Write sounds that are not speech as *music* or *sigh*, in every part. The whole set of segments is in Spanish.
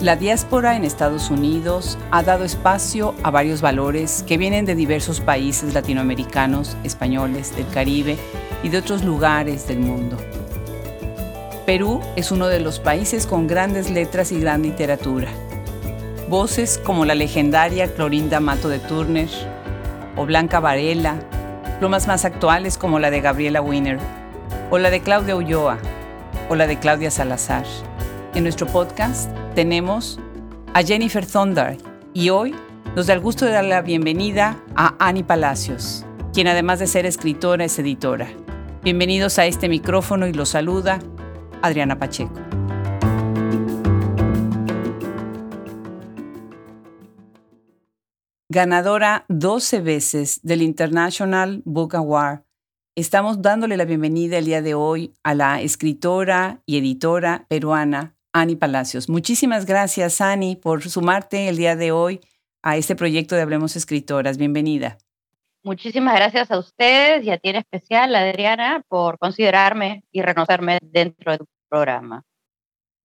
La diáspora en Estados Unidos ha dado espacio a varios valores que vienen de diversos países latinoamericanos, españoles, del Caribe y de otros lugares del mundo. Perú es uno de los países con grandes letras y gran literatura. Voces como la legendaria Clorinda Mato de Turner o Blanca Varela, plumas más actuales como la de Gabriela Wiener o la de Claudia Ulloa o la de Claudia Salazar. En nuestro podcast tenemos a Jennifer Thunder y hoy nos da el gusto de dar la bienvenida a Annie Palacios, quien además de ser escritora es editora. Bienvenidos a este micrófono y los saluda Adriana Pacheco. Ganadora 12 veces del International Book Award, estamos dándole la bienvenida el día de hoy a la escritora y editora peruana Ani Palacios. Muchísimas gracias, Ani, por sumarte el día de hoy a este proyecto de Hablemos Escritoras. Bienvenida. Muchísimas gracias a ustedes y a ti en especial, Adriana, por considerarme y reconocerme dentro de tu programa.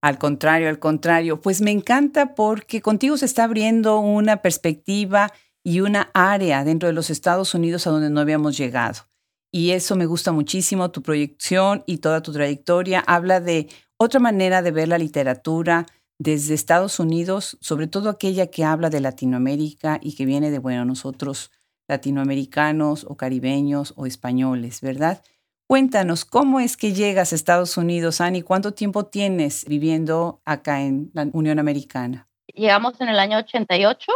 Al contrario, al contrario. Pues me encanta porque contigo se está abriendo una perspectiva y una área dentro de los Estados Unidos a donde no habíamos llegado. Y eso me gusta muchísimo, tu proyección y toda tu trayectoria. Habla de otra manera de ver la literatura desde Estados Unidos, sobre todo aquella que habla de Latinoamérica y que viene de, bueno, nosotros latinoamericanos o caribeños o españoles, ¿verdad? Cuéntanos, ¿cómo es que llegas a Estados Unidos, Ani? ¿Cuánto tiempo tienes viviendo acá en la Unión Americana? Llegamos en el año 88,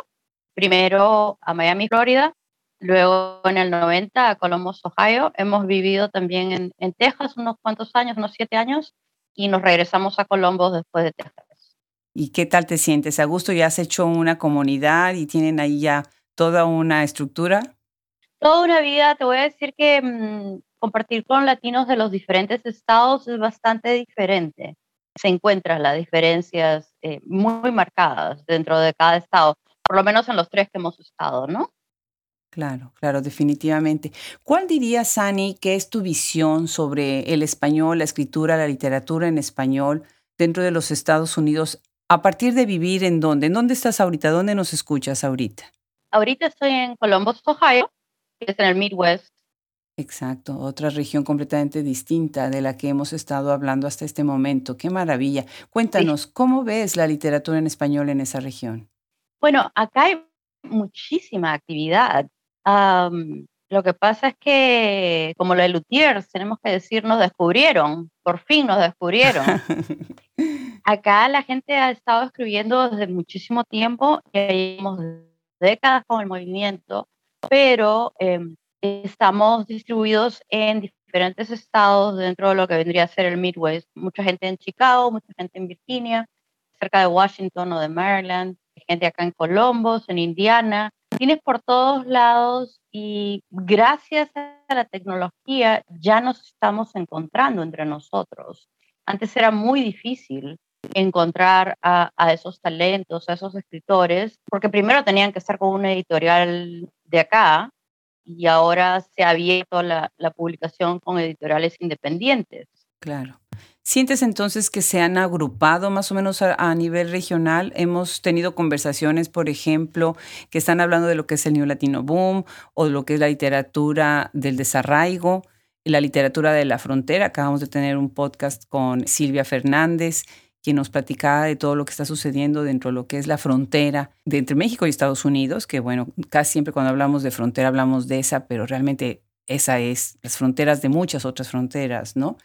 primero a Miami, Florida, luego en el 90 a Columbus, Ohio. Hemos vivido también en, en Texas unos cuantos años, unos siete años, y nos regresamos a Colombo después de Texas. ¿Y qué tal te sientes? ¿A gusto ya has hecho una comunidad y tienen ahí ya toda una estructura? Toda una vida, te voy a decir que mm, compartir con latinos de los diferentes estados es bastante diferente. Se encuentran las diferencias eh, muy marcadas dentro de cada estado, por lo menos en los tres que hemos estado, ¿no? Claro, claro, definitivamente. ¿Cuál dirías, Sani, que es tu visión sobre el español, la escritura, la literatura en español dentro de los Estados Unidos a partir de vivir en dónde? ¿En dónde estás ahorita? ¿Dónde nos escuchas ahorita? Ahorita estoy en Columbus, Ohio, que es en el Midwest. Exacto, otra región completamente distinta de la que hemos estado hablando hasta este momento. Qué maravilla. Cuéntanos, ¿cómo ves la literatura en español en esa región? Bueno, acá hay muchísima actividad lo que pasa es que, como lo de Lutiers, tenemos que decir, nos descubrieron, por fin nos descubrieron. *laughs* Acá la gente ha estado escribiendo desde muchísimo tiempo, llevamos décadas con el movimiento, pero em, estamos distribuidos en diferentes estados dentro de lo que vendría a ser el Midwest. Mucha gente en Chicago, mucha gente en Virginia, cerca de Washington o de Maryland, gente acá en Columbus, en Indiana, tienes por todos lados y gracias a la tecnología ya nos estamos encontrando entre nosotros. Antes era muy difícil encontrar a, esos talentos, a esos escritores, porque primero tenían que estar con una editorial de acá y ahora se ha abierto la publicación con editoriales independientes. Claro. ¿Sientes entonces que se han agrupado más o menos a, nivel regional? Hemos tenido conversaciones, por ejemplo, que están hablando de lo que es el New Latino Boom o lo que es la literatura del desarraigo, la literatura de la frontera. Acabamos de tener un podcast con Silvia Fernández, quien nos platicaba de todo lo que está sucediendo dentro de lo que es la frontera entre México y Estados Unidos, que bueno, casi siempre cuando hablamos de frontera hablamos de esa, pero realmente esa es las fronteras de muchas otras fronteras, ¿no?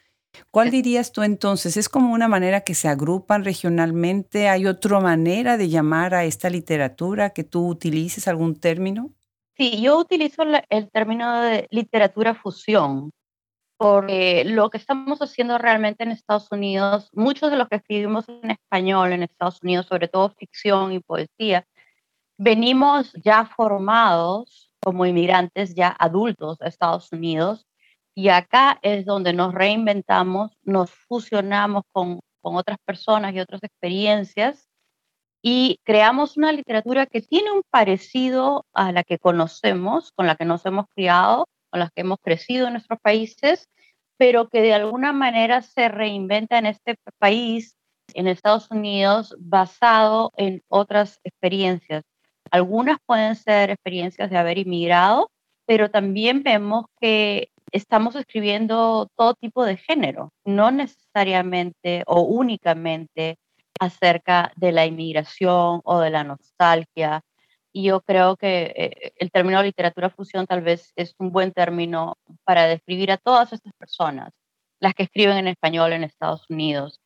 ¿Cuál dirías tú entonces? ¿Es como una manera que se agrupan regionalmente? ¿Hay otra manera de llamar a esta literatura que tú utilices algún término? Sí, yo utilizo el término de literatura fusión, porque lo que estamos haciendo realmente en Estados Unidos, muchos de los que escribimos en español en Estados Unidos, sobre todo ficción y poesía, venimos ya formados como inmigrantes, ya adultos a Estados Unidos, y acá es donde nos reinventamos, nos fusionamos con, con otras personas y otras experiencias y creamos una literatura que tiene un parecido a la que conocemos, con la que nos hemos criado, con la que hemos crecido en nuestros países, pero que de alguna manera se reinventa en este país en Estados Unidos basado en otras experiencias. Algunas pueden ser experiencias de haber inmigrado, pero también vemos que estamos escribiendo todo tipo de género, no necesariamente o únicamente acerca de la inmigración o de la nostalgia. Y yo creo que eh, el término literatura fusión tal vez es un buen término para describir a todas estas personas, las que escriben en español en Estados Unidos,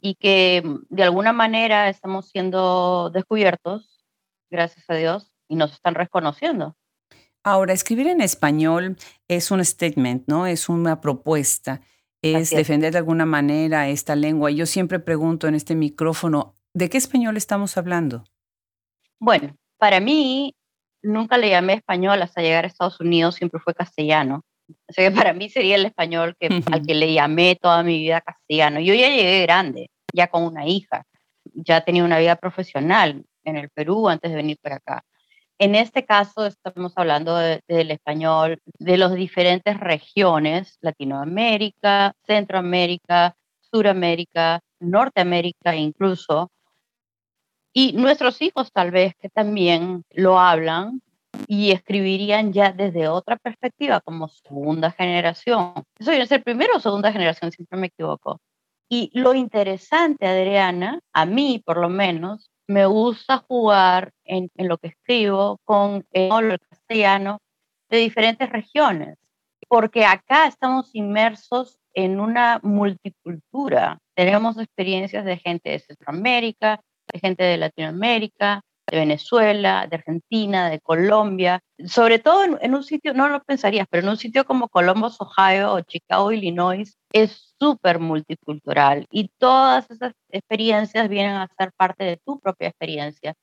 y que mm, de alguna manera estamos siendo descubiertos, gracias a Dios, y nos están reconociendo. Ahora, escribir en español es un statement, ¿no? Es una propuesta, es, defender de alguna manera esta lengua. Yo siempre pregunto en este micrófono, ¿de qué español estamos hablando? Bueno, para mí, nunca le llamé español hasta llegar a Estados Unidos, siempre fue castellano. O sea que para mí sería el español que, al que le llamé toda mi vida castellano. Yo ya llegué grande, ya con una hija, ya tenía una vida profesional en el Perú antes de venir para acá. En este caso estamos hablando del español de las diferentes regiones, Latinoamérica, Centroamérica, Suramérica, Norteamérica incluso, y nuestros hijos tal vez que también lo hablan y escribirían ya desde otra perspectiva, como segunda generación. Viene a ser primero o segunda generación, siempre me equivoco. Y lo interesante, Adriana, a mí por lo menos, me gusta jugar en, lo que escribo con el castellano de diferentes regiones, porque acá estamos inmersos en una multicultura. Tenemos experiencias de gente de Centroamérica, de gente de Latinoamérica, de Venezuela, de Argentina, de Colombia, sobre todo en, un sitio, no lo pensarías, pero en un sitio como Columbus, Ohio o Chicago, Illinois, es súper multicultural y todas esas experiencias vienen a ser parte de tu propia experiencia.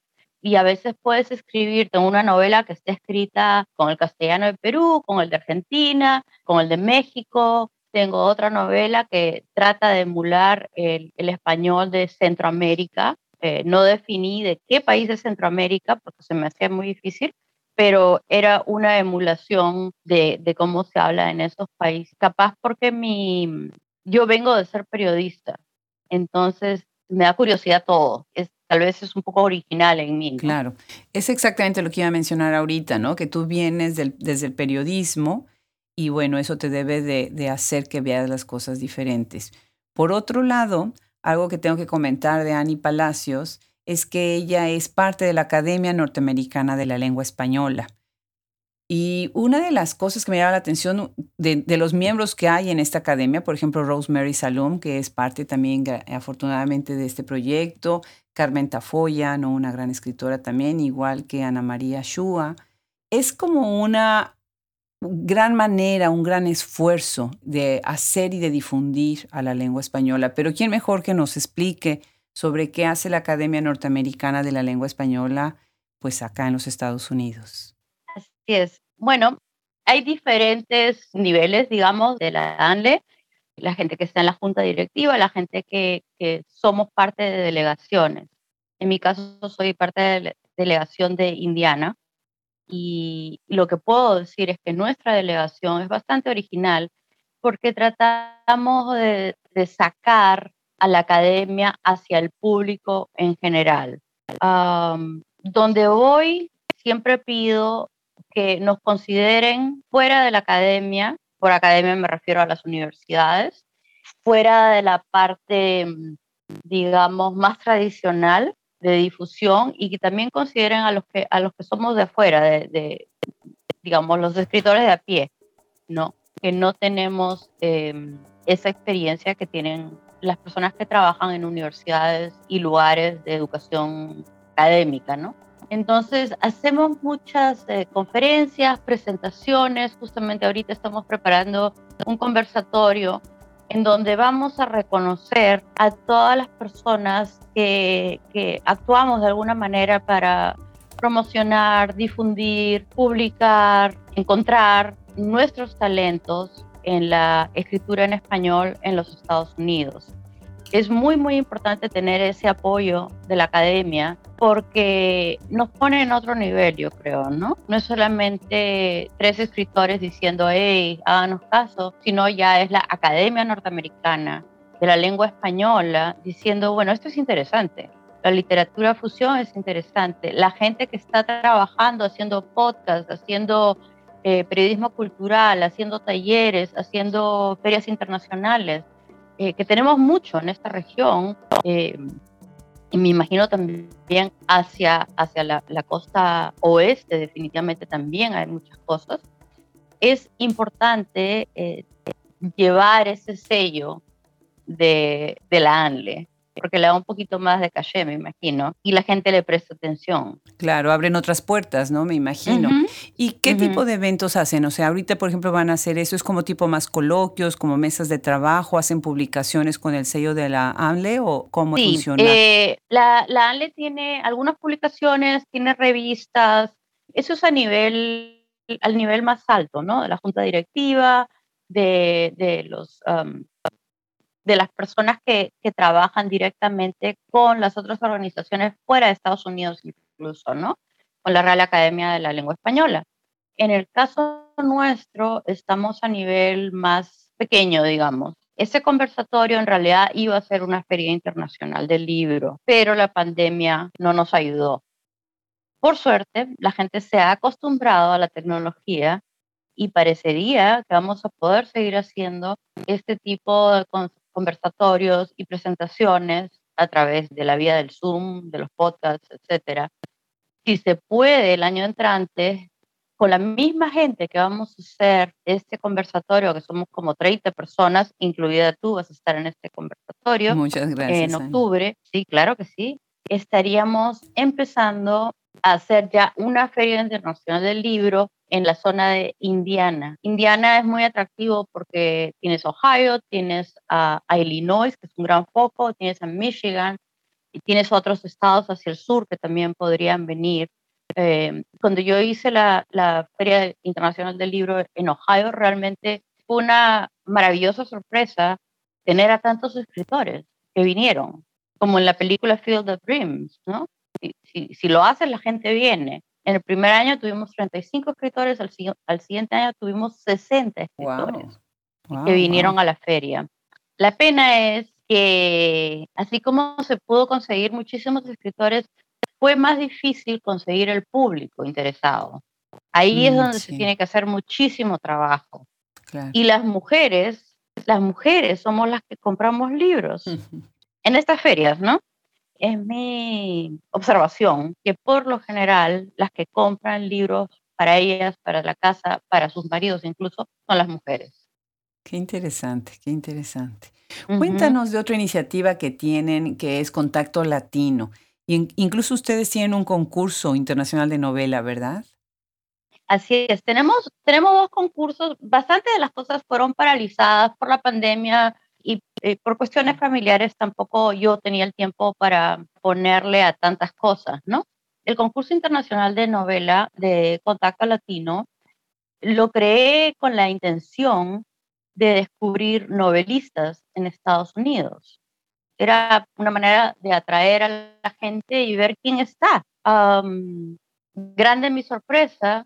Y a veces puedes escribirte una novela que esté escrita con el castellano de Perú, con el de Argentina, con el de México, tengo otra novela que trata de emular el, el español de Centroamérica eh, no definí de qué país de Centroamérica, porque se me hacía muy difícil, pero era una emulación de, cómo se habla en esos países. Capaz porque mi, yo vengo de ser periodista, entonces me da curiosidad todo. Es, tal vez es un poco original en mí. Claro, es exactamente lo que iba a mencionar ahorita, ¿no? Que tú vienes desde el periodismo y bueno, eso te debe de, de hacer que veas las cosas diferentes. Por otro lado, algo que tengo que comentar de Annie Palacios es que ella es parte de la Academia Norteamericana de la Lengua Española. Y una de las cosas que me llama la atención de, los miembros que hay en esta academia, por ejemplo, Rosemary Salom, que es parte también afortunadamente de este proyecto, Carmen Tafoya, ¿no? una gran escritora también, igual que Ana María Shua, es como una gran manera, un gran esfuerzo de hacer y de difundir a la lengua española. Pero ¿quién mejor que nos explique sobre qué hace la Academia Norteamericana de la Lengua Española, pues acá en los Estados Unidos? Así es. Bueno, hay diferentes niveles, digamos, de la ANLE. La gente que está en la junta directiva, la gente que, que somos parte de delegaciones. En mi caso, soy parte de la delegación de Indiana, y lo que puedo decir es que nuestra delegación es bastante original porque tratamos de, sacar a la academia hacia el público en general. donde voy, siempre pido que nos consideren fuera de la academia, por academia me refiero a las universidades, fuera de la parte, digamos, más tradicional de difusión y que también consideren a los que, a los que somos de afuera, de, digamos, los escritores de a pie, ¿no? Que no tenemos em, esa experiencia que tienen las personas que trabajan en universidades y lugares de educación académica, ¿no? Entonces, hacemos muchas eh, conferencias, presentaciones, justamente ahorita estamos preparando un conversatorio en donde vamos a reconocer a todas las personas que, actuamos de alguna manera para promocionar, difundir, publicar, encontrar nuestros talentos en la escritura en español en los Estados Unidos es muy, muy importante tener ese apoyo de la academia porque nos pone en otro nivel, yo creo, ¿no? No es solamente tres escritores diciendo, hey, háganos caso, sino ya es la Academia Norteamericana de la lengua española diciendo, bueno, esto es interesante, la literatura fusión es interesante, la gente que está trabajando, haciendo podcasts, haciendo eh, periodismo cultural, haciendo talleres, haciendo ferias internacionales, eh, que tenemos mucho en esta región, eh, y me imagino también hacia, hacia la, la, costa oeste, definitivamente también hay muchas cosas, es importante llevar ese sello de, de la ANLE porque le da un poquito más de caché, me imagino, y la gente le presta atención. Claro, abren otras puertas, ¿no? Me imagino. ¿Y qué tipo de eventos hacen? O sea, ahorita, por ejemplo, van a hacer eso, es como tipo más coloquios, como mesas de trabajo, hacen publicaciones con el sello de la ANLE o cómo sí, funciona? Eh, la, la ANLE tiene algunas publicaciones, tiene revistas, eso es a nivel, al nivel más alto, ¿no? De la junta directiva, de, de los um, de las personas que, que, trabajan directamente con las otras organizaciones fuera de Estados Unidos incluso, ¿no? Con la Real Academia de la Lengua Española. En el caso nuestro, estamos a nivel más pequeño, digamos. Ese conversatorio en realidad iba a ser una feria internacional del libro, pero la pandemia no nos ayudó. Por suerte, la gente se ha acostumbrado a la tecnología y parecería que vamos a poder seguir haciendo este tipo de conversatorios y presentaciones a través de la vía del Zoom, de los podcasts, etcétera. Si se puede el año entrante, con la misma gente que vamos a hacer este conversatorio, que somos como 30 personas, incluida tú, vas a estar en este conversatorio. Muchas gracias. En octubre, sí, claro que sí. Estaríamos empezando a hacer ya una feria internacional del libro en la zona de Indiana. Indiana es muy atractivo porque tienes Ohio, tienes a, Illinois, que es un gran foco, tienes a Michigan y tienes otros estados hacia el sur que también podrían venir. Eh, cuando yo hice la, la Feria Internacional del Libro en Ohio, realmente fue una maravillosa sorpresa tener a tantos escritores que vinieron, como en la película Field of Dreams, ¿no? Si, si, si lo haces, la gente viene. En el primer año tuvimos 35 escritores, al, al siguiente año tuvimos 60 escritores que vinieron a la feria. La pena es que, así como se pudo conseguir muchísimos escritores, fue más difícil conseguir el público interesado. Ahí es mm, donde se tiene que hacer muchísimo trabajo. Y las mujeres, las mujeres somos las que compramos libros en estas ferias, ¿no? Es mi observación que por lo general las que compran libros para ellas, para la casa, para sus maridos incluso, son las mujeres. Qué interesante, qué interesante. Cuéntanos de otra iniciativa que tienen, que es Contacto Latino. Y incluso ustedes tienen un concurso internacional de novela, ¿verdad? Así es, tenemos, tenemos dos concursos, bastante de las cosas fueron paralizadas por la pandemia, y eh, por cuestiones familiares tampoco yo tenía el tiempo para ponerle a tantas cosas, ¿no? El concurso internacional de novela de Contacto Latino lo creé con la intención de descubrir novelistas en Estados Unidos. Era una manera de atraer a la gente y ver quién está. grande mi sorpresa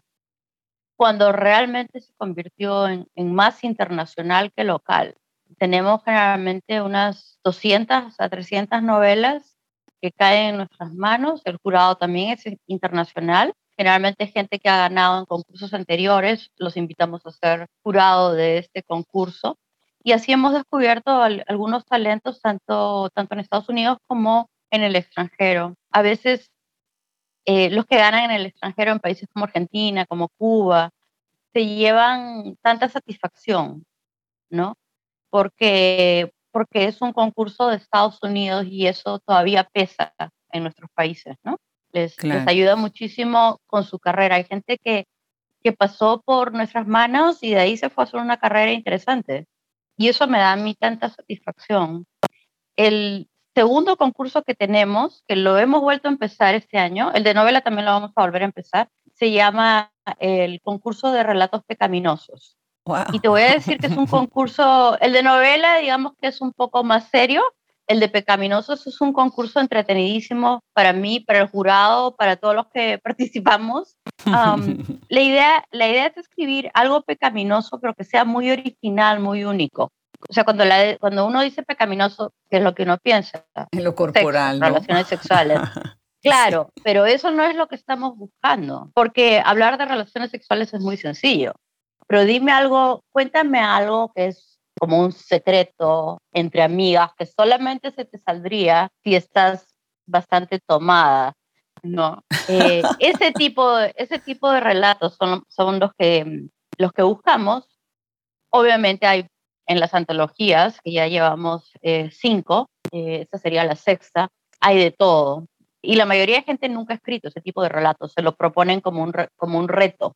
cuando realmente se convirtió en, en más internacional que local tenemos generalmente unas 200 a 300 novelas que caen en nuestras manos. El jurado también es internacional. Generalmente gente que ha ganado en concursos anteriores, los invitamos a ser jurado de este concurso. Y así hemos descubierto algunos talentos tanto, tanto en Estados Unidos como en el extranjero. A veces eh, los que ganan en el extranjero, en países como Argentina, como Cuba, se llevan tanta satisfacción, ¿no? Porque, porque es un concurso de Estados Unidos y eso todavía pesa en nuestros países, ¿no? Les, les ayuda muchísimo con su carrera. Hay gente que, que pasó por nuestras manos y de ahí se fue a hacer una carrera interesante. Y eso me da a mí tanta satisfacción. El segundo concurso que tenemos, que lo hemos vuelto a empezar este año, el de novela también lo vamos a volver a empezar, se llama el concurso de relatos pecaminosos. Y te voy a decir que es un concurso, el de novela, digamos que es un poco más serio, el de Pecaminosos es un concurso entretenidísimo para mí, para el jurado, para todos los que *laughs* participamos. *laughs* la, idea, la idea es escribir algo pecaminoso, pero que sea muy original, muy único. o sea, cuando, la, cuando uno dice pecaminoso, ¿qué es lo que uno piensa? En lo corporal. Relaciones sexuales. *laughs* Claro, pero eso no es lo que estamos buscando, porque hablar de relaciones sexuales es muy sencillo. Pero dime algo, cuéntame algo que es como un secreto entre amigas que solamente se te saldría si estás bastante tomada, ¿no? Eh, *laughs* ese, tipo, ese tipo de relatos son, son los, que, los que buscamos. Obviamente hay en las antologías, que ya llevamos eh, cinco, eh, esta sería la sexta, hay de todo. Y la mayoría de gente nunca ha escrito ese tipo de relatos, se lo proponen como un, como un reto.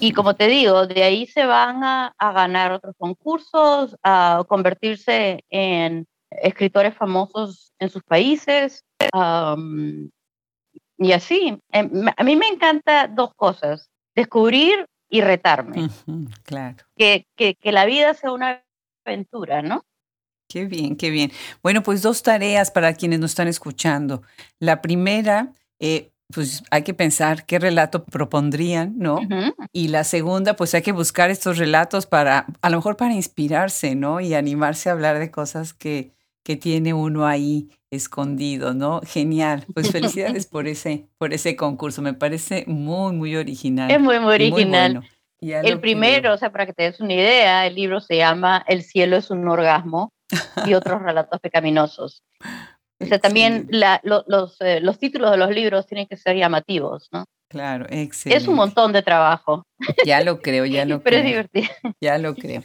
Y como te digo, de ahí se van a, a ganar otros concursos, a convertirse en escritores famosos en sus países. y así, em, a mí me encanta dos cosas, descubrir y retarme. claro. Que, que, que la vida sea una aventura, ¿no? Qué bien, qué bien. Bueno, pues dos tareas para quienes nos están escuchando. La primera, eh, pues hay que pensar qué relato propondrían, ¿no? Y la segunda, pues hay que buscar estos relatos para, a lo mejor para inspirarse, ¿no? Y animarse a hablar de cosas que, que tiene uno ahí escondido, ¿no? Genial. Pues felicidades por ese, por ese concurso. Me parece muy, muy original. Es muy, muy original. el primero, o sea, para que te des una idea, el libro se llama El cielo es un orgasmo y otros *laughs* relatos pecaminosos. O sea, también los, eh, los títulos de los libros tienen que ser llamativos, ¿no? Claro, excelente. Es un montón de trabajo. Ya lo creo, ya lo creo. *laughs* Pero es divertido. Ya lo creo.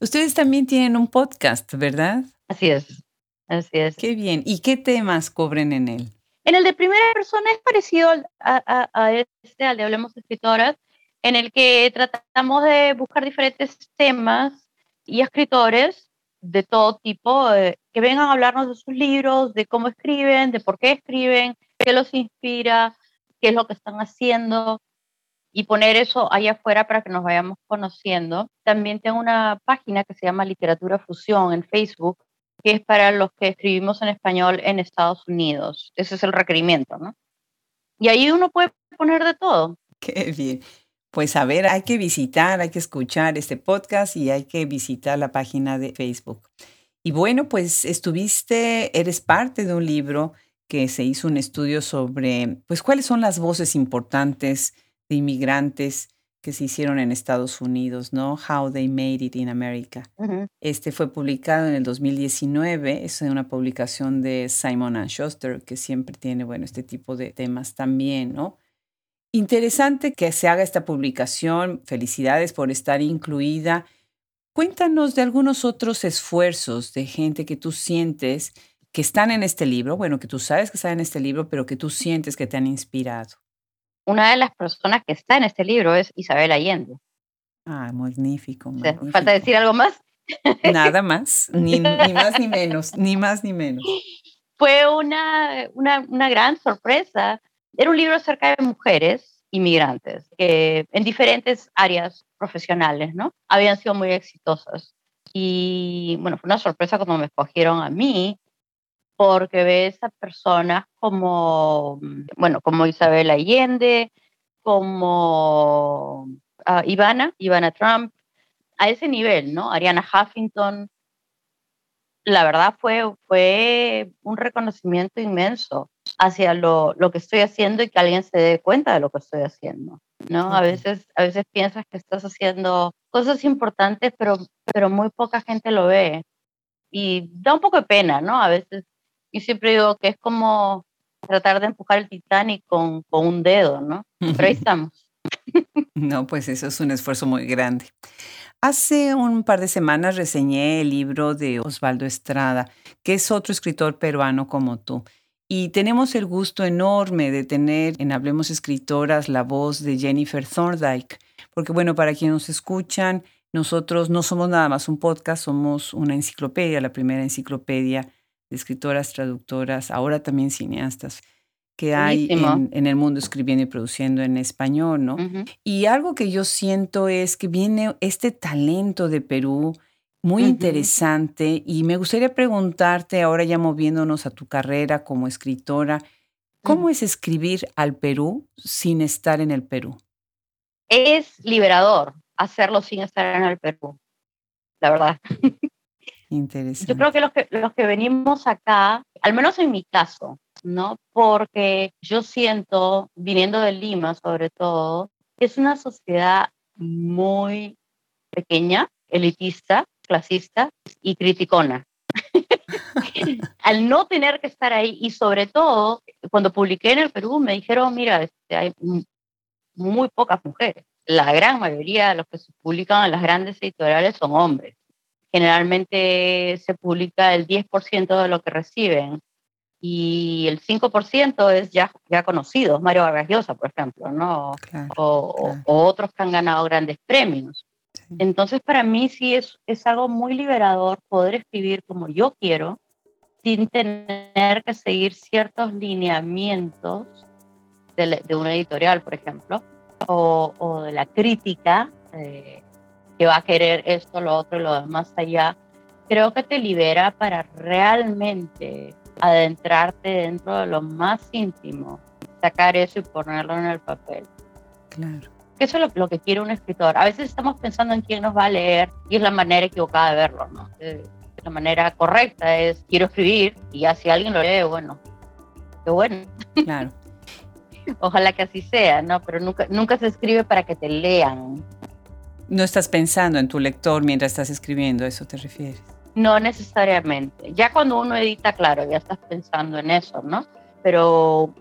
Ustedes también tienen un podcast, ¿verdad? Así es, así es. Qué bien. ¿Y qué temas cubren en él? En el de primera persona es parecido a, a este, al de Hablemos Escritoras, en el que tratamos de buscar diferentes temas y escritores de todo tipo, eh, que vengan a hablarnos de sus libros, de cómo escriben, de por qué escriben, qué los inspira, qué es lo que están haciendo y poner eso allá afuera para que nos vayamos conociendo. También tengo una página que se llama Literatura Fusión en Facebook, que es para los que escribimos en español en Estados Unidos. Ese es el requerimiento, ¿no? Y ahí uno puede poner de todo. Qué bien. Pues a ver, hay que visitar, hay que escuchar este podcast y hay que visitar la página de Facebook. Y bueno, pues estuviste, eres parte de un libro que se hizo un estudio sobre, pues, cuáles son las voces importantes de inmigrantes que se hicieron en Estados Unidos, ¿no? How they made it in America. Este fue publicado en el 2019, es una publicación de Simon Schuster, que siempre tiene, bueno, este tipo de temas también, ¿no? Interesante que se haga esta publicación. Felicidades por estar incluida. Cuéntanos de algunos otros esfuerzos de gente que tú sientes que están en este libro, bueno, que tú sabes que están en este libro, pero que tú sientes que te han inspirado. Una de las personas que está en este libro es Isabel Allende. Ah, magnífico. ¿Falta decir algo más? *laughs* Nada más, ni, más ni menos, ni más ni menos. Fue una, una, una gran sorpresa era un libro acerca de mujeres inmigrantes que en diferentes áreas profesionales, ¿no? Habían sido muy exitosas. Y bueno, fue una sorpresa cuando me escogieron a mí, porque ves a personas como, bueno, como Isabel Allende, como uh, Ivana, Ivana Trump, a ese nivel, ¿no? Ariana Huffington. La verdad fue, fue un reconocimiento inmenso hacia lo, lo, que estoy haciendo y que alguien se dé cuenta de lo que estoy haciendo, ¿no? A veces, a veces piensas que estás haciendo cosas importantes, pero, pero muy poca gente lo ve. Y da un poco de pena, ¿no? A veces, yo siempre digo que es como tratar de empujar el Titanic con, con un dedo, ¿no? Pero ahí *laughs* estamos. No, pues eso es un esfuerzo muy grande. Hace un par de semanas reseñé el libro de Osvaldo Estrada, que es otro escritor peruano como tú. Y tenemos el gusto enorme de tener en Hablemos Escritoras la voz de Jennifer Thorndike, porque bueno, para quienes nos escuchan, nosotros no somos nada más un podcast, somos una enciclopedia, la primera enciclopedia de escritoras, traductoras, ahora también cineastas que hay en, el mundo escribiendo y produciendo en español, ¿no? Y algo que yo siento es que viene este talento de Perú, muy interesante y me gustaría preguntarte ahora ya moviéndonos a tu carrera como escritora, ¿cómo es escribir al Perú sin estar en el Perú? Es liberador hacerlo sin estar en el Perú, la verdad. *laughs* Interesante. Yo creo que los, que los que venimos acá, al menos en mi caso, ¿no? Porque yo siento, viniendo de Lima sobre todo, que es una sociedad muy pequeña, elitista, clasista y criticona. *laughs* Al no tener que estar ahí y sobre todo, cuando publiqué en el Perú me dijeron, mira, este, hay muy pocas mujeres. La gran mayoría de los que se publican en las grandes editoriales son hombres. Generalmente se publica el 10% de lo que reciben y el 5% es ya, ya conocido, Mario Vargas Llosa, por ejemplo, ¿no? o, otros que han ganado grandes premios. Entonces, para mí sí es, es algo muy liberador poder escribir como yo quiero, sin tener que seguir ciertos lineamientos de, de una editorial, por ejemplo, o, o de la crítica eh, que va a querer esto, lo otro y lo demás allá. Creo que te libera para realmente adentrarte dentro de lo más íntimo, sacar eso y ponerlo en el papel. Claro. Eso es lo, que quiere un escritor. A veces estamos pensando en quién nos va a leer y es la manera equivocada de verlo, ¿no? Eh, la manera correcta es quiero escribir y ya si alguien lo lee, bueno, qué bueno. Claro. *laughs* Ojalá que así sea, ¿no? Pero nunca, nunca se escribe para que te lean. No estás pensando en tu lector mientras estás escribiendo, ¿a eso te refieres? No necesariamente. Ya cuando uno edita, claro, ya estás pensando en eso, ¿no? Pero,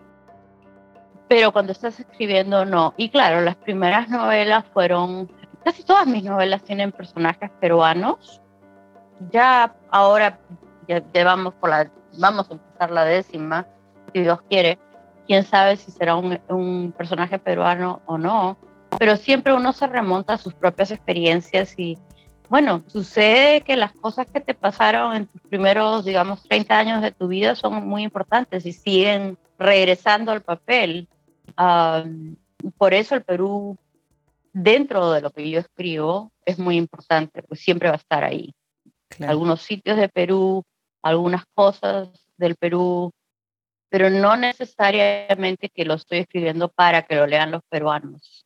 pero cuando estás escribiendo, no. Y claro, las primeras novelas fueron, casi todas mis novelas tienen personajes peruanos. Ya ahora, ya, vamos, por la, vamos a empezar la décima, si Dios quiere. Quién sabe si será un, un personaje peruano o no. Pero siempre uno se remonta a sus propias experiencias y bueno, sucede que las cosas que te pasaron en tus primeros, digamos, 30 años de tu vida son muy importantes y siguen regresando al papel. por eso el Perú, dentro de lo que yo escribo, es muy importante, pues siempre va a estar ahí. Algunos sitios de Perú, algunas cosas del Perú, pero no necesariamente que lo estoy escribiendo para que lo lean los peruanos.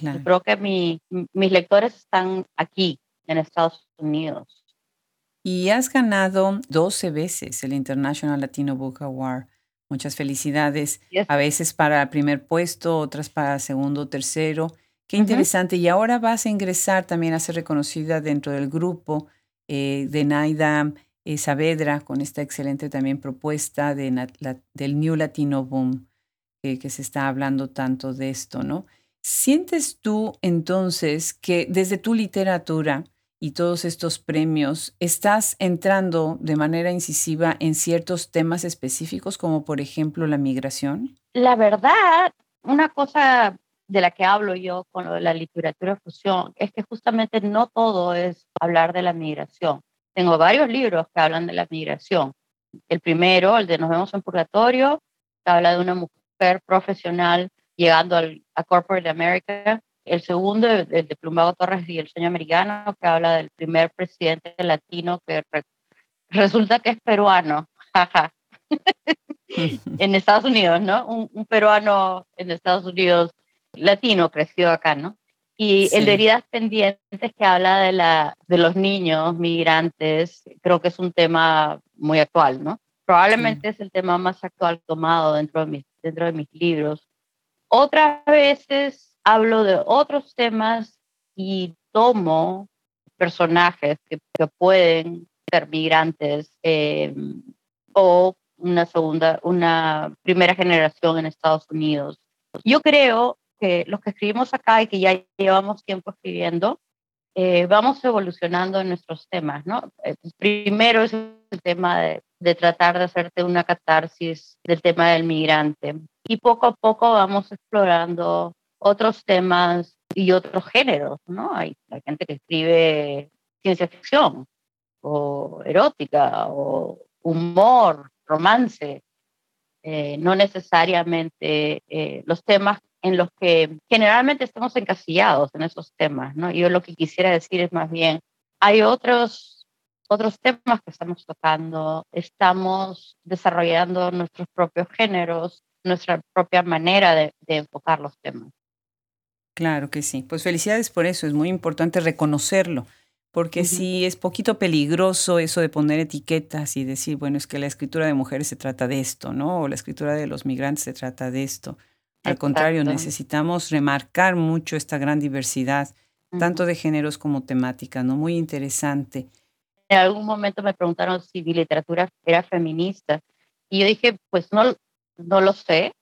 Yo creo que mi, mis lectores están aquí, en Estados Unidos. Y has ganado 12 veces el International Latino Book Award. Muchas felicidades. A veces para el primer puesto, otras para segundo, tercero. Qué interesante. Y ahora vas a ingresar también a ser reconocida dentro del grupo eh, de Naida eh, Saavedra con esta excelente también propuesta de, del New Latino Boom, eh, que se está hablando tanto de esto, ¿no? ¿Sientes tú entonces que desde tu literatura y todos estos premios, ¿estás entrando de manera incisiva en ciertos temas específicos, como por ejemplo la migración? La verdad, una cosa de la que hablo yo con la literatura fusión es que justamente no todo es hablar de la migración. Tengo varios libros que hablan de la migración. El primero, el de Nos vemos en Purgatorio, habla de una mujer profesional llegando al, a Corporate America el segundo, el de Plumbago Torres y el sueño americano, que habla del primer presidente latino que resulta que es peruano, *laughs* *laughs* en Estados Unidos, ¿no? Un, peruano en Estados Unidos latino creció acá, ¿no? Y el de heridas pendientes que habla de, la, de los niños migrantes, creo que es un tema muy actual, ¿no? Probablemente es el tema más actual tomado dentro de mis, dentro de mis libros. Otras veces hablo de otros temas y tomo personajes que, pueden ser migrantes em, o una segunda, una primera generación en Estados Unidos. Yo creo que los que escribimos acá y que ya llevamos tiempo escribiendo, eh, vamos evolucionando en nuestros temas, ¿no? Eh, primero es el tema de, de, tratar de hacerte una catarsis del tema del migrante y poco a poco vamos explorando otros temas y otros géneros, ¿no? Hay, gente que escribe ciencia ficción o erótica o humor, romance, eh, no necesariamente eh, los temas en los que generalmente estamos encasillados en esos temas, ¿no? Yo lo que quisiera decir es más bien, hay otros, otros temas que estamos tocando, estamos desarrollando nuestros propios géneros, nuestra propia manera de enfocar los temas. Claro que sí. Pues felicidades por eso, es muy importante reconocerlo, porque sí es poquito peligroso eso de poner etiquetas y decir, bueno, es que la escritura de mujeres se trata de esto, ¿no? O la escritura de los migrantes se trata de esto. Al contrario, necesitamos remarcar mucho esta gran diversidad, tanto de géneros como temática, ¿no? Muy interesante. En algún momento me preguntaron si mi literatura era feminista y yo dije, pues no, no lo sé.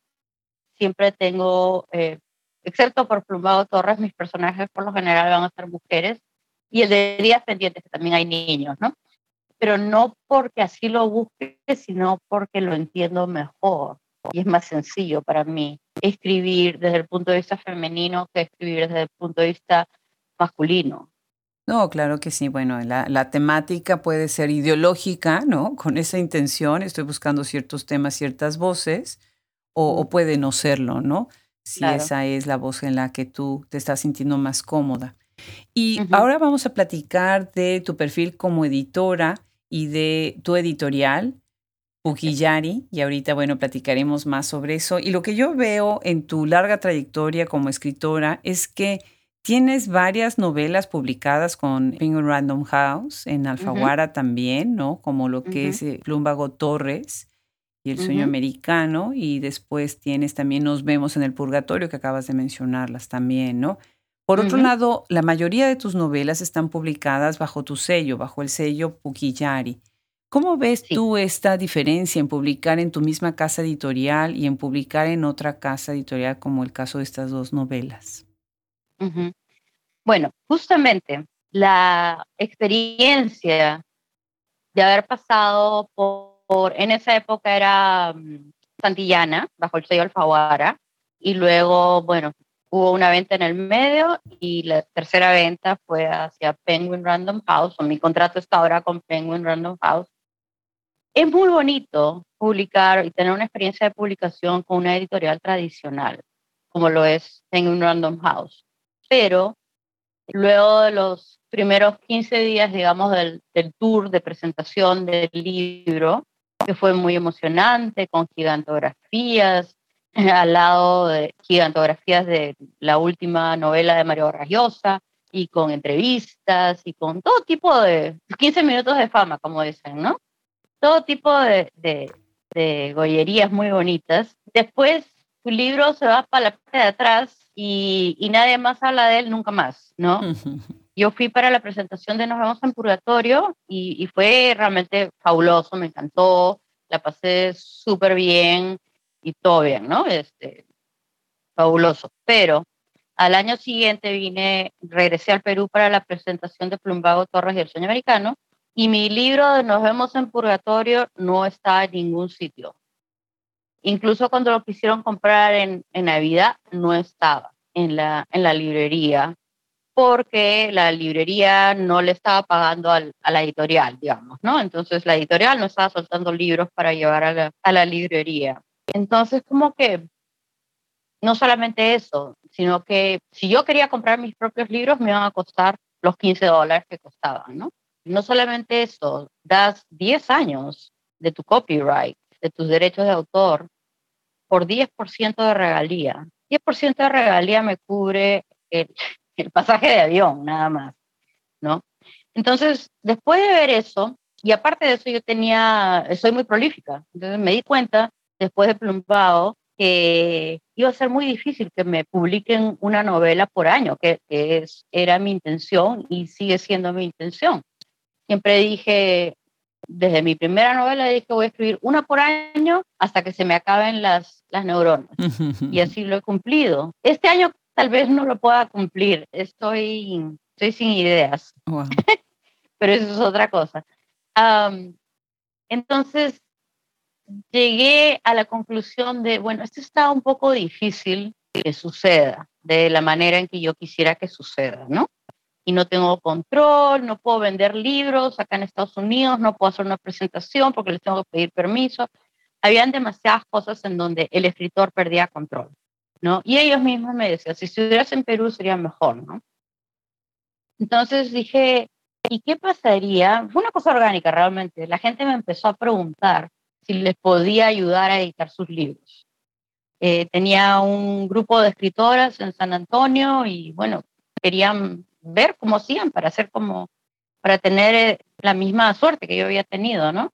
Siempre tengo, eh, excepto por Plumado Torres, mis personajes por lo general van a ser mujeres y el de Días Pendientes, que también hay niños, ¿no? Pero no porque así lo busque, sino porque lo entiendo mejor y es más sencillo para mí escribir desde el punto de vista femenino que escribir desde el punto de vista masculino. No, claro que sí. Bueno, la, temática puede ser ideológica, ¿no? Con esa intención, estoy buscando ciertos temas, ciertas voces, o, puede no serlo, ¿no? Si esa es la voz en la que tú te estás sintiendo más cómoda. Y ahora vamos a platicar de tu perfil como editora y de tu editorial, Pukillari, y ahorita, bueno, platicaremos más sobre eso. Y lo que yo veo en tu larga trayectoria como escritora es que tienes varias novelas publicadas con Penguin Random House, en Alfaguara también, ¿no? Como lo que es eh, Plumbago Torres y El Sueño Americano, y después tienes también Nos vemos en el Purgatorio, que acabas de mencionarlas también, ¿no? Por otro lado, la mayoría de tus novelas están publicadas bajo tu sello, bajo el sello Pukillari. ¿Cómo ves tú esta diferencia en publicar en tu misma casa editorial y en publicar en otra casa editorial, como el caso de estas dos novelas? Bueno, justamente la experiencia de haber pasado por, en esa época era mm, Santillana, bajo el sello Alfaguara, y luego, bueno, hubo una venta en el medio y la tercera venta fue hacia Penguin Random House, o mi contrato está ahora con Penguin Random House. Es muy bonito publicar y tener una experiencia de publicación con una editorial tradicional, como lo es Penguin Random House. Pero luego de los primeros 15 días, digamos, del, tour de presentación del libro, que fue muy emocionante, con gigantografías, *laughs* al lado de gigantografías de la última novela de Mario Rayosa y con entrevistas y con todo tipo de 15 minutos de fama, como dicen, ¿no? Todo tipo de, de, de gollerías muy bonitas. Después su libro se va para la parte de atrás y, y nadie más habla de él nunca más, ¿no? *laughs* Yo fui para la presentación de Nos vemos en Purgatorio y, y fue realmente fabuloso, me encantó, la pasé súper bien y todo bien, ¿no? Este, fabuloso. Pero al año siguiente vine, regresé al Perú para la presentación de Plumbago Torres y el Sueño Americano, y mi libro de Nos vemos en Purgatorio no está en ningún sitio. Incluso cuando lo quisieron comprar en, en Navidad, no estaba en la, en la librería, porque la librería no le estaba pagando al, a la editorial, digamos, ¿no? Entonces la editorial no estaba soltando libros para llevar a la, a la librería. Entonces, como que no solamente eso, sino que si yo quería comprar mis propios libros, me iban a costar los 15 dólares que costaban, ¿no? No solamente eso, das 10 años de tu copyright, de tus derechos de autor, por 10% de regalía. 10% de regalía me cubre el, el pasaje de avión, nada más, ¿no? Entonces, después de ver eso, y aparte de eso, yo tenía, soy muy prolífica, entonces me di cuenta después de Plumbao, que iba a ser muy difícil que me publiquen una novela por año, que, es, era mi intención y sigue siendo mi intención. Siempre dije, desde mi primera novela dije voy a escribir una por año hasta que se me acaben las, las neuronas. y así lo he cumplido. Este año tal vez no lo pueda cumplir, estoy, estoy sin ideas. *laughs* Pero eso es otra cosa. entonces, llegué a la conclusión de, bueno, esto está un poco difícil que suceda de la manera en que yo quisiera que suceda, ¿no? Y no tengo control, no puedo vender libros acá en Estados Unidos, no puedo hacer una presentación porque les tengo que pedir permiso. Habían demasiadas cosas en donde el escritor perdía control, ¿no? Y ellos mismos me decían, si estuvieras en Perú sería mejor, ¿no? Entonces dije, ¿y qué pasaría? Fue una cosa orgánica realmente. La gente me empezó a preguntar si les podía ayudar a editar sus libros. Eh, tenía un grupo de escritoras en San Antonio y bueno, querían ver cómo hacían para hacer como para tener eh, la misma suerte que yo había tenido, ¿no?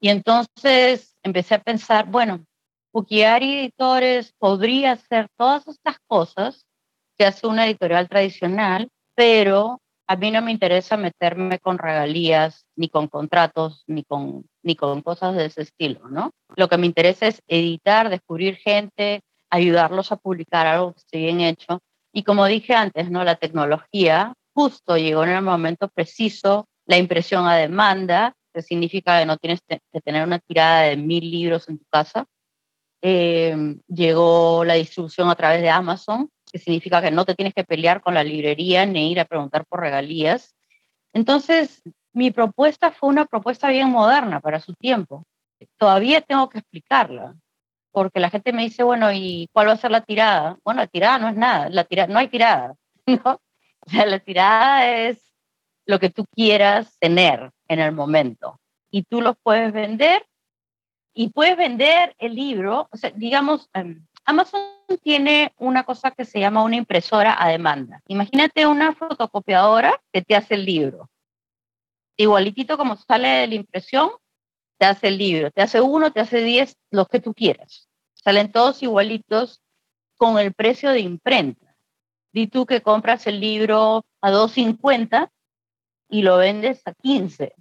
Y entonces empecé a pensar, bueno, Pukiari Editores podría hacer todas estas cosas que hace una editorial tradicional, pero a mí no me interesa meterme con regalías, ni con contratos, ni con, ni con cosas de ese estilo, ¿no? Lo que me interesa es editar, descubrir gente, ayudarlos a publicar algo que esté bien hecho. Y como dije antes, ¿no? La tecnología justo llegó en el momento preciso, la impresión a demanda, que significa que no tienes que tener una tirada de mil libros en tu casa. Eh, llegó la distribución a través de Amazon, que significa que no te tienes que pelear con la librería ni ir a preguntar por regalías. Entonces, mi propuesta fue una propuesta bien moderna para su tiempo. Todavía tengo que explicarla, porque la gente me dice, bueno, ¿y cuál va a ser la tirada? Bueno, la tirada no es nada, la tirada, no hay tirada, *laughs* ¿no? O sea, la tirada es lo que tú quieras tener en el momento. Y tú los puedes vender y puedes vender el libro, o sea, digamos, em, Amazon tiene una cosa que se llama una impresora a demanda. Imagínate una fotocopiadora que te hace el libro. Igualitito como sale de la impresión, te hace el libro. Te hace uno, te hace diez, los que tú quieras. Salen todos igualitos con el precio de imprenta. Di tú que compras el libro a 2.50 y lo vendes a 15.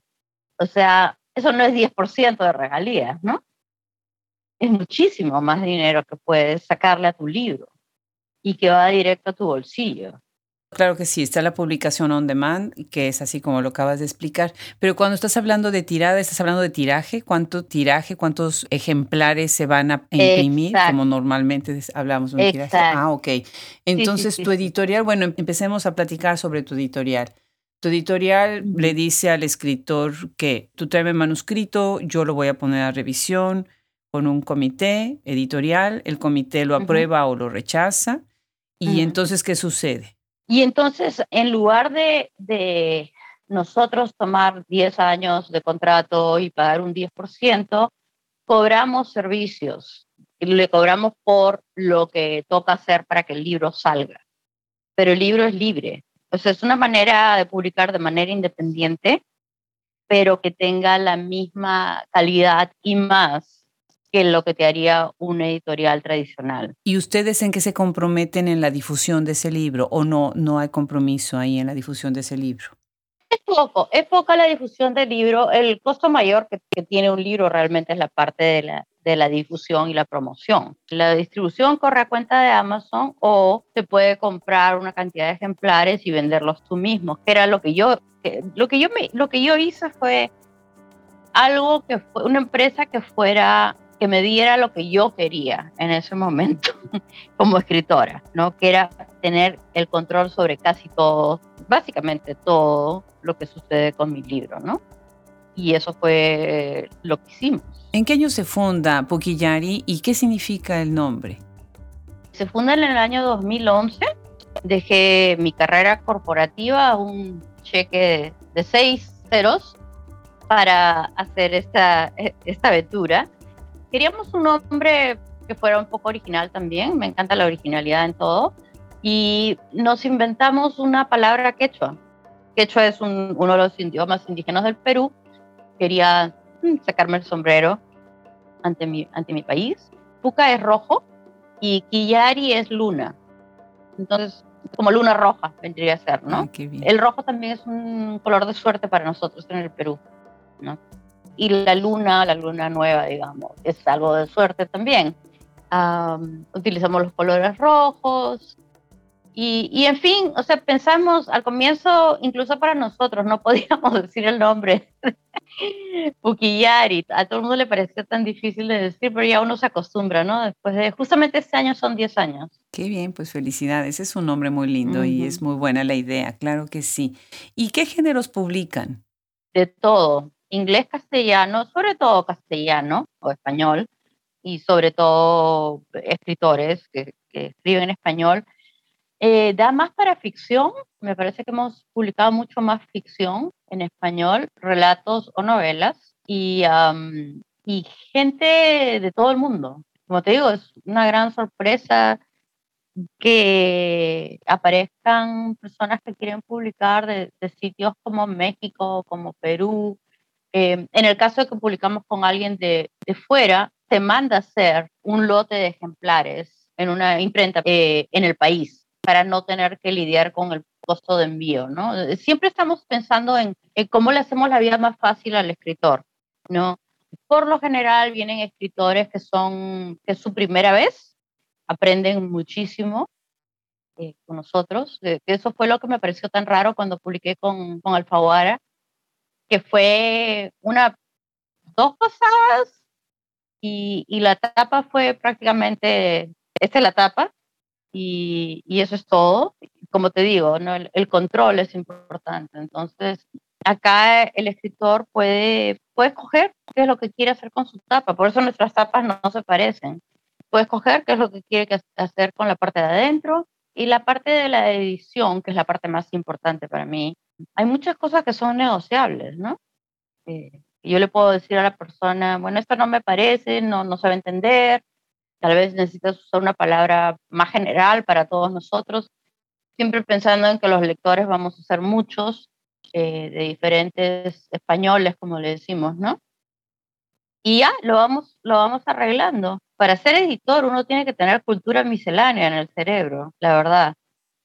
O sea, eso no es 10% de regalías, ¿no? es muchísimo más dinero que puedes sacarle a tu libro y que va directo a tu bolsillo. Claro que sí, está la publicación on demand, que es así como lo acabas de explicar. Pero cuando estás hablando de tirada, estás hablando de tiraje. ¿Cuánto tiraje, cuántos ejemplares se van a imprimir? Como normalmente hablamos de un tiraje. Ah, ok. Entonces, tu editorial, bueno, empecemos a platicar sobre tu editorial. Tu editorial le dice al escritor que tú tráeme manuscrito, yo lo voy a poner a revisión, con un comité editorial, el comité lo aprueba o lo rechaza. ¿Y entonces qué sucede? Y entonces, en lugar de, de nosotros tomar 10 años de contrato y pagar un 10%, cobramos servicios. Le cobramos por lo que toca hacer para que el libro salga. Pero el libro es libre. Es una manera de publicar de manera independiente, pero que tenga la misma calidad y más que lo que te haría un editorial tradicional. ¿Y ustedes en qué se comprometen en la difusión de ese libro o no, no hay compromiso ahí en la difusión de ese libro? Es poco, es poca la difusión del libro. El costo mayor que, que tiene un libro realmente es la parte de la, de la difusión y la promoción. La distribución corre a cuenta de Amazon o se puede comprar una cantidad de ejemplares y venderlos tú mismo, que era lo que yo, lo que yo, me, lo que yo hice fue algo que fue una empresa que fuera que me diera lo que yo quería en ese momento *laughs* como escritora, ¿no? Que era tener el control sobre casi todo, básicamente todo lo que sucede con mi libro, ¿no? Y eso fue lo que hicimos. ¿En qué año se funda Pukiyari y qué significa el nombre? Se funda en el año 2011. Dejé mi carrera corporativa, un cheque de seis ceros para hacer esta, esta aventura queríamos un nombre que fuera un poco original también, me encanta la originalidad en todo, y nos inventamos una palabra quechua. Quechua es uno de los idiomas indígenas del Perú. Quería mm, sacarme el sombrero ante mi, ante mi país. Puca es rojo y Quillari es luna. Entonces, como luna roja vendría a ser, ¿no? Ah, el rojo también es un color de suerte para nosotros en el Perú, ¿no? y la luna, la luna nueva, digamos, es algo de suerte también. utilizamos los colores rojos y, y, en fin, o sea, pensamos al comienzo, incluso para nosotros, no *laughs* podíamos decir el nombre *laughs* Pukiyari, a todo el mundo le pareció tan difícil de decir, pero ya uno se acostumbra, ¿no? Después de, justamente este año son 10 años. Qué bien, pues felicidades, es un nombre muy lindo y es muy buena la idea, claro que sí. ¿Y qué géneros publican? De todo, inglés, castellano, sobre todo castellano o español, y sobre todo escritores que, escriben en español. Eh, da más para ficción, me parece que hemos publicado mucho más ficción en español, relatos o novelas, y, y gente de todo el mundo. Como te digo, es una gran sorpresa que aparezcan personas que quieren publicar de, sitios como México, como Perú. Eh, en el caso de que publicamos con alguien de, de, fuera, se manda hacer un lote de ejemplares en una imprenta eh, en el país para no tener que lidiar con el costo de envío, ¿no? Siempre estamos pensando en, en cómo le hacemos la vida más fácil al escritor, ¿no? Por lo general vienen escritores que son, que es su primera vez, aprenden muchísimo eh, con nosotros. eso fue lo que me pareció tan raro cuando publiqué con, con Alfaguara, que fue una, dos pasadas y, y la tapa fue prácticamente, esta es la tapa y, y eso es todo. Como te digo, ¿no? el, el control es importante. Entonces, acá el escritor puede, puede escoger qué es lo que quiere hacer con su tapa. Por eso nuestras tapas no, se parecen. Puede escoger qué es lo que quiere hacer con la parte de adentro y la parte de la edición, que es la parte más importante para mí. Hay muchas cosas que son negociables, ¿no? Eh, yo le puedo decir a la persona, bueno, esto no me parece, no, no sabe entender, tal vez necesitas usar una palabra más general para todos nosotros, siempre pensando en que los lectores vamos a ser muchos eh, de diferentes españoles, como le decimos, ¿no? Y ya lo vamos, lo vamos arreglando. Para ser editor uno tiene que tener cultura miscelánea en el cerebro, la verdad.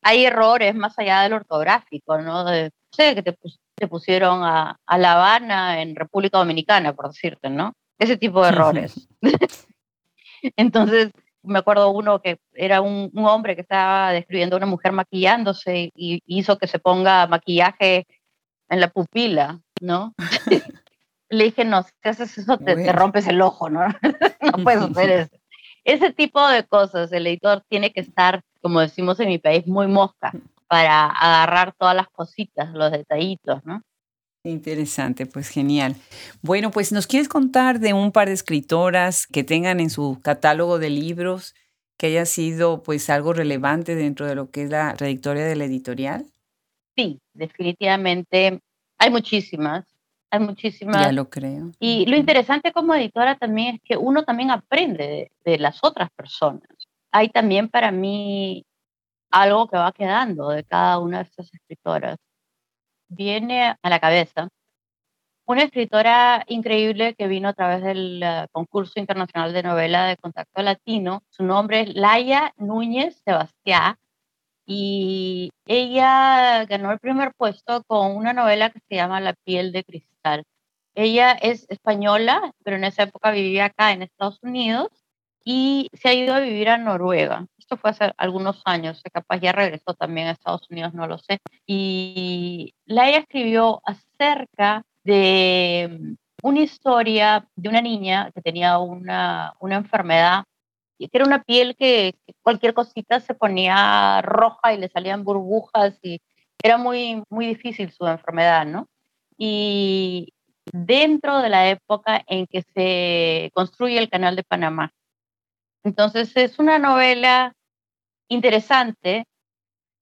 Hay errores más allá del ortográfico, ¿no? De, sé, que te, te pusieron a, a, La Habana en República Dominicana, por decirte, ¿no? Ese tipo de errores. *laughs* *laughs* Entonces, me acuerdo uno que era un, un, hombre que estaba describiendo a una mujer maquillándose y hizo que se ponga maquillaje en la pupila, ¿no? *laughs* *laughs* Le dije, no, si haces eso te, rompes el ojo, ¿no? no puedes hacer eso. Ese tipo de cosas, el editor tiene que estar, como decimos en mi país, muy mosca para agarrar todas las cositas, los detallitos, ¿no? Interesante, pues genial. Bueno, pues nos quieres contar de un par de escritoras que tengan en su catálogo de libros que haya sido pues algo relevante dentro de lo que es la trayectoria de la editorial sí, definitivamente hay muchísimas, hay muchísimas. Ya lo creo. Y lo interesante como editora también es que uno también aprende de, las otras personas. Hay también para mí algo que va quedando de cada una de estas escritoras. Viene a la cabeza una escritora increíble que vino a través del eh, concurso internacional de novela de Contacto Latino. Su nombre es Laia Núñez Sebastián y ella ganó el primer puesto con una novela que se llama La piel de cristal. Ella es española, pero en esa época vivía acá en Estados Unidos y se ha ido a vivir a Noruega. Esto fue hace algunos años, capaz ya regresó también a Estados Unidos, no lo sé. Y la ella escribió acerca de una historia de una niña que tenía una, una enfermedad que era una piel que, cualquier cosita se ponía roja y le salían burbujas y era muy, muy difícil su enfermedad, ¿no? Y dentro de la época en que se construye el canal de Panamá. Entonces es una novela interesante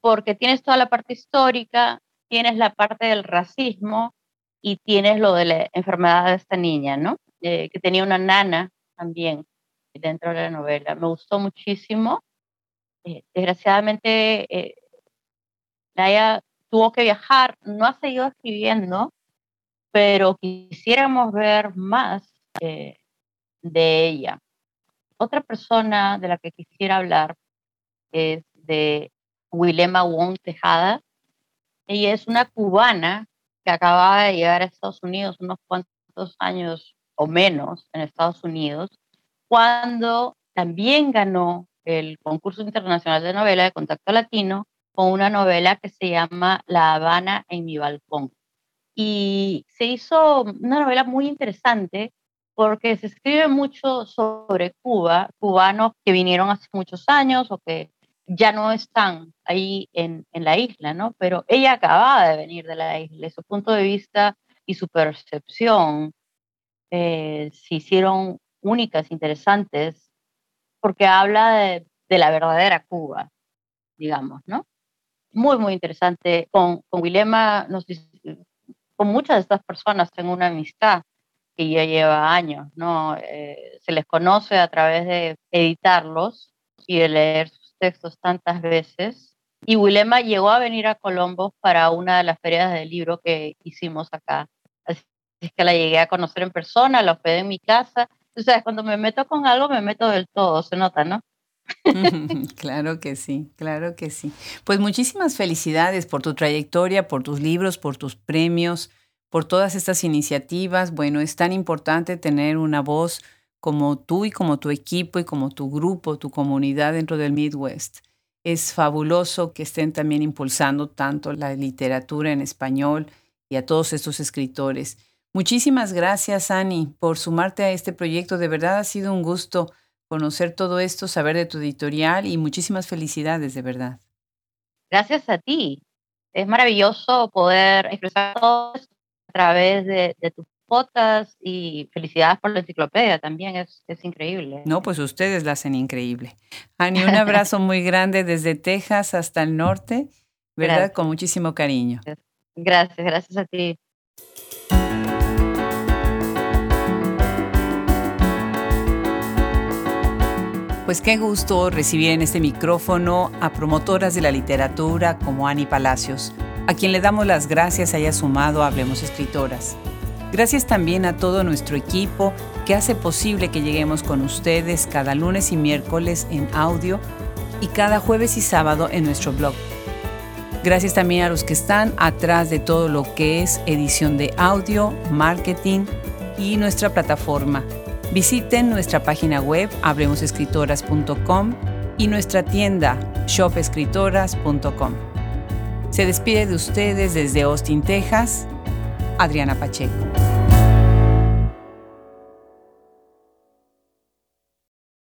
porque tienes toda la parte histórica, tienes la parte del racismo y tienes lo de la enfermedad de esta niña, ¿no? Eh, que tenía una nana también dentro de la novela. Me gustó muchísimo. Eh, desgraciadamente, eh, Naya tuvo que viajar, no ha seguido escribiendo, pero quisiéramos ver más eh, de ella. Otra persona de la que quisiera hablar es de Wilema Wong Tejada. Ella es una cubana que acaba de llegar a Estados Unidos unos cuantos años o menos en Estados Unidos cuando también ganó el concurso internacional de novela de Contacto Latino con una novela que se llama La Habana en mi balcón. Y se hizo una novela muy interesante porque se escribe mucho sobre Cuba, cubanos que vinieron hace muchos años o que ya no están ahí en, en la isla, ¿no? Pero ella acababa de venir de la isla su punto de vista y su percepción eh, se hicieron únicas, interesantes, porque habla de, la verdadera Cuba, digamos, ¿no? Muy, muy interesante. Con, con Wilema, nos, con muchas de estas personas tengo una amistad que ya lleva años, ¿no? Eh, se les conoce a través de editarlos y de leer sus textos tantas veces. Y Wilema llegó a venir a Colombo para una de las ferias del libro que hicimos acá. Así es que la llegué a conocer en persona, la hospedé en mi casa. O sea, cuando me meto con algo, me meto del todo, se nota, ¿no? *laughs* claro que sí, claro que sí. Pues muchísimas felicidades por tu trayectoria, por tus libros, por tus premios, por todas estas iniciativas. Bueno, es tan importante tener una voz como tú y como tu equipo y como tu grupo, tu comunidad dentro del Midwest. Es fabuloso que estén también impulsando tanto la literatura en español y a todos estos escritores. Muchísimas gracias, Ani, por sumarte a este proyecto. De verdad ha sido un gusto conocer todo esto, saber de tu editorial y muchísimas felicidades, de verdad. Gracias a ti. Es maravilloso poder expresar todo esto través de, tus fotos y felicidades por la enciclopedia también, es, es increíble. No, pues ustedes la hacen increíble. Ani, un *laughs* abrazo muy grande desde Texas hasta el norte, ¿verdad? Con muchísimo cariño. Gracias, gracias a ti. Pues qué gusto recibir en este micrófono a promotoras de la literatura como Ani Palacios, a quien le damos las gracias haya sumado a Hablemos Escritoras. Gracias también a todo nuestro equipo que hace posible que lleguemos con ustedes cada lunes y miércoles en audio y cada jueves y sábado en nuestro blog. Gracias también a los que están atrás de todo lo que es edición de audio, marketing y nuestra plataforma Visiten nuestra página web hablemosescritoras.com y nuestra tienda shopescritoras.com. Se despide de ustedes desde Austin, Texas, Adriana Pacheco.